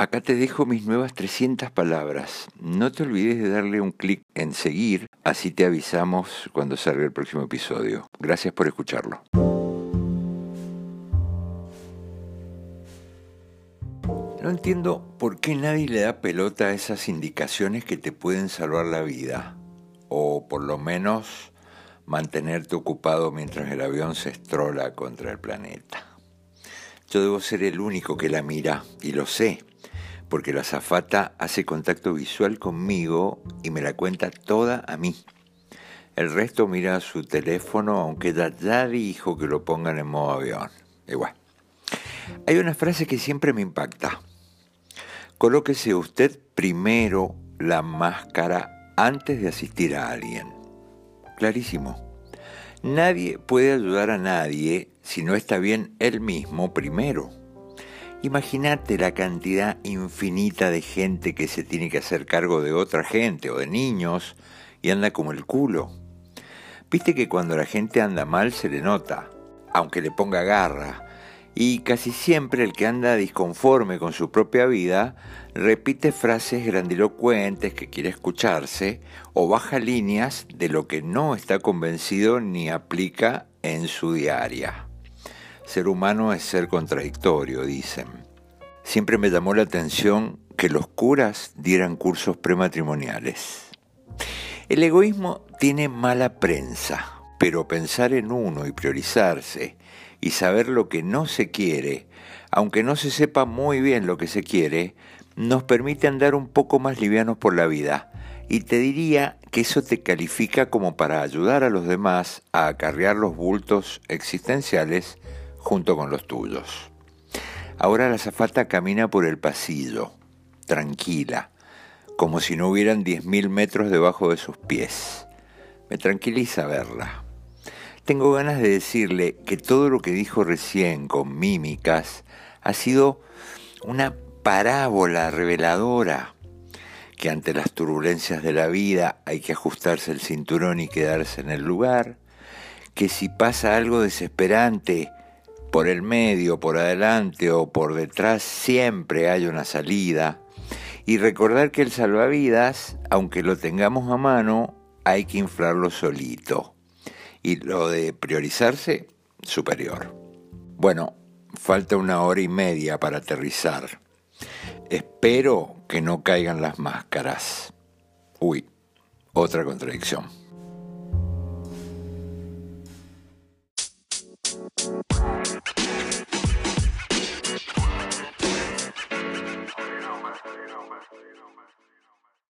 Acá te dejo mis nuevas 300 palabras. No te olvides de darle un clic en seguir, así te avisamos cuando salga el próximo episodio. Gracias por escucharlo. No entiendo por qué nadie le da pelota a esas indicaciones que te pueden salvar la vida, o por lo menos mantenerte ocupado mientras el avión se estrola contra el planeta. Yo debo ser el único que la mira, y lo sé, porque la zafata hace contacto visual conmigo y me la cuenta toda a mí. El resto mira su teléfono, aunque ya dijo que lo pongan en modo avión. Igual. Hay una frase que siempre me impacta. Colóquese usted primero la máscara antes de asistir a alguien. Clarísimo. Nadie puede ayudar a nadie si no está bien él mismo primero. Imagínate la cantidad infinita de gente que se tiene que hacer cargo de otra gente o de niños y anda como el culo. Viste que cuando la gente anda mal se le nota, aunque le ponga garra, y casi siempre el que anda disconforme con su propia vida repite frases grandilocuentes que quiere escucharse o baja líneas de lo que no está convencido ni aplica en su diaria. Ser humano es ser contradictorio, dicen. Siempre me llamó la atención que los curas dieran cursos prematrimoniales. El egoísmo tiene mala prensa, pero pensar en uno y priorizarse y saber lo que no se quiere, aunque no se sepa muy bien lo que se quiere, nos permite andar un poco más livianos por la vida. Y te diría que eso te califica como para ayudar a los demás a acarrear los bultos existenciales junto con los tuyos. Ahora la zafata camina por el pasillo, tranquila, como si no hubieran 10.000 metros debajo de sus pies. Me tranquiliza verla. Tengo ganas de decirle que todo lo que dijo recién con mímicas ha sido una parábola reveladora, que ante las turbulencias de la vida hay que ajustarse el cinturón y quedarse en el lugar, que si pasa algo desesperante por el medio, por adelante o por detrás, siempre hay una salida, y recordar que el salvavidas, aunque lo tengamos a mano, hay que inflarlo solito y lo de priorizarse, superior. Bueno, falta una hora y media para aterrizar. Espero que no caigan las máscaras. Uy, otra contradicción.